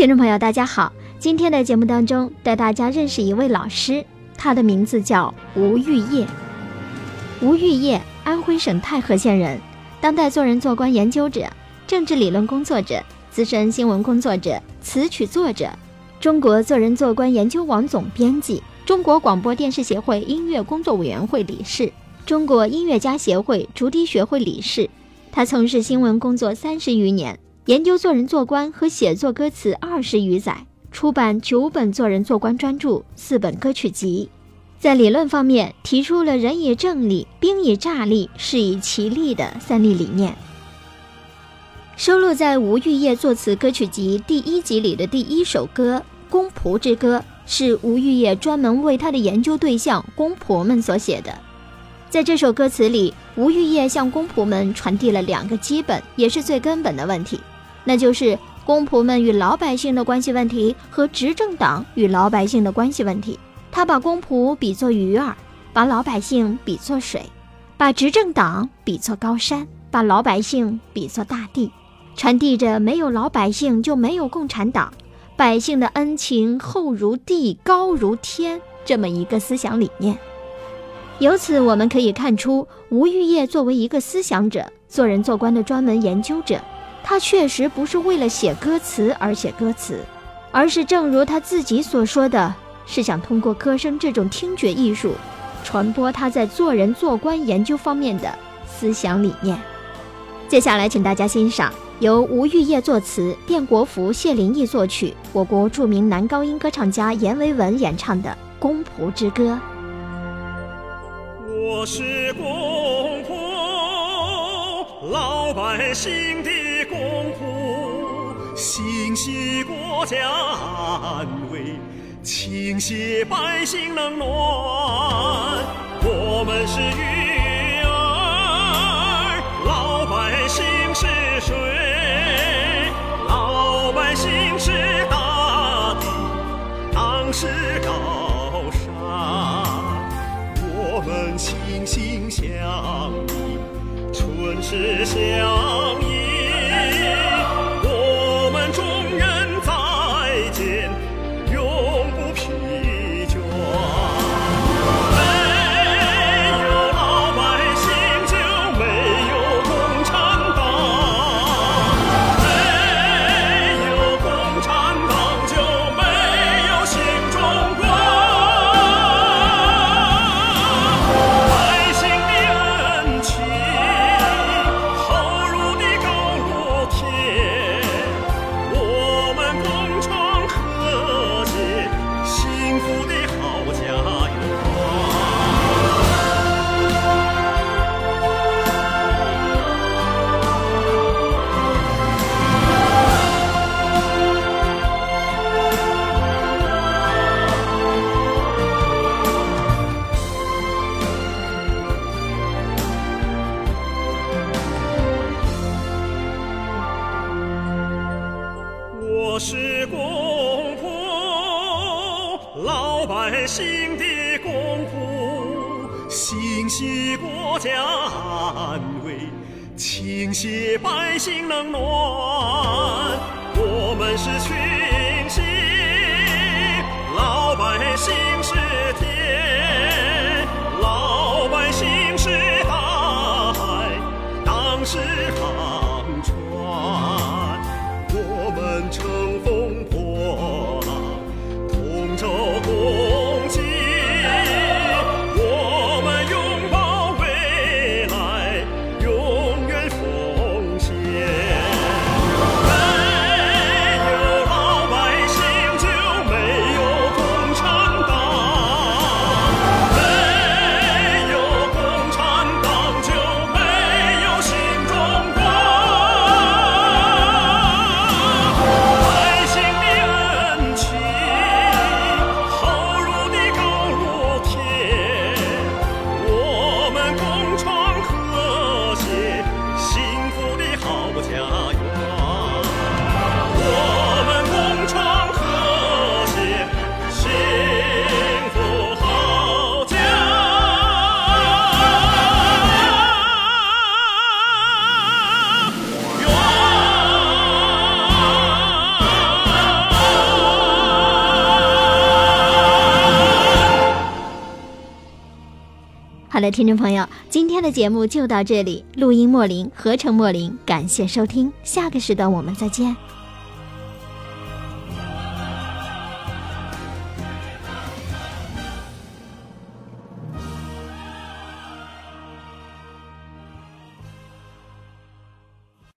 听众朋友，大家好！今天的节目当中，带大家认识一位老师，他的名字叫吴玉业。吴玉业，安徽省太和县人，当代做人做官研究者、政治理论工作者、资深新闻工作者、词曲作者，中国做人做官研究网总编辑，中国广播电视协会音乐工作委员会理事，中国音乐家协会竹笛学会理事。他从事新闻工作三十余年。研究做人做官和写作歌词二十余载，出版九本做人做官专著、四本歌曲集。在理论方面，提出了“人以正立，兵以诈立，士以其利”的三立理念。收录在吴玉业作词歌曲集第一集里的第一首歌《公仆之歌》，是吴玉业专门为他的研究对象公仆们所写的。在这首歌词里，吴玉业向公仆们传递了两个基本也是最根本的问题。那就是公仆们与老百姓的关系问题和执政党与老百姓的关系问题。他把公仆比作鱼儿，把老百姓比作水，把执政党比作高山，把老百姓比作大地，传递着没有老百姓就没有共产党，百姓的恩情厚如地，高如天这么一个思想理念。由此我们可以看出，吴玉业作为一个思想者、做人做官的专门研究者。他确实不是为了写歌词而写歌词，而是正如他自己所说的，是想通过歌声这种听觉艺术，传播他在做人做官研究方面的思想理念。接下来，请大家欣赏由吴玉业作词、卞国福、谢灵义作曲，我国著名男高音歌唱家阎维文演唱的《公仆之歌》。我是公，老百姓的。心系国家安危，情系百姓冷暖。我们是鱼儿，老百姓是水，老百姓是大地，党是高山。我们心心相依，唇齿相依。心的功夫，心系国家安危，倾泻百姓冷暖。我们是全好的，听众朋友，今天的节目就到这里。录音莫林，合成莫林，感谢收听，下个时段我们再见。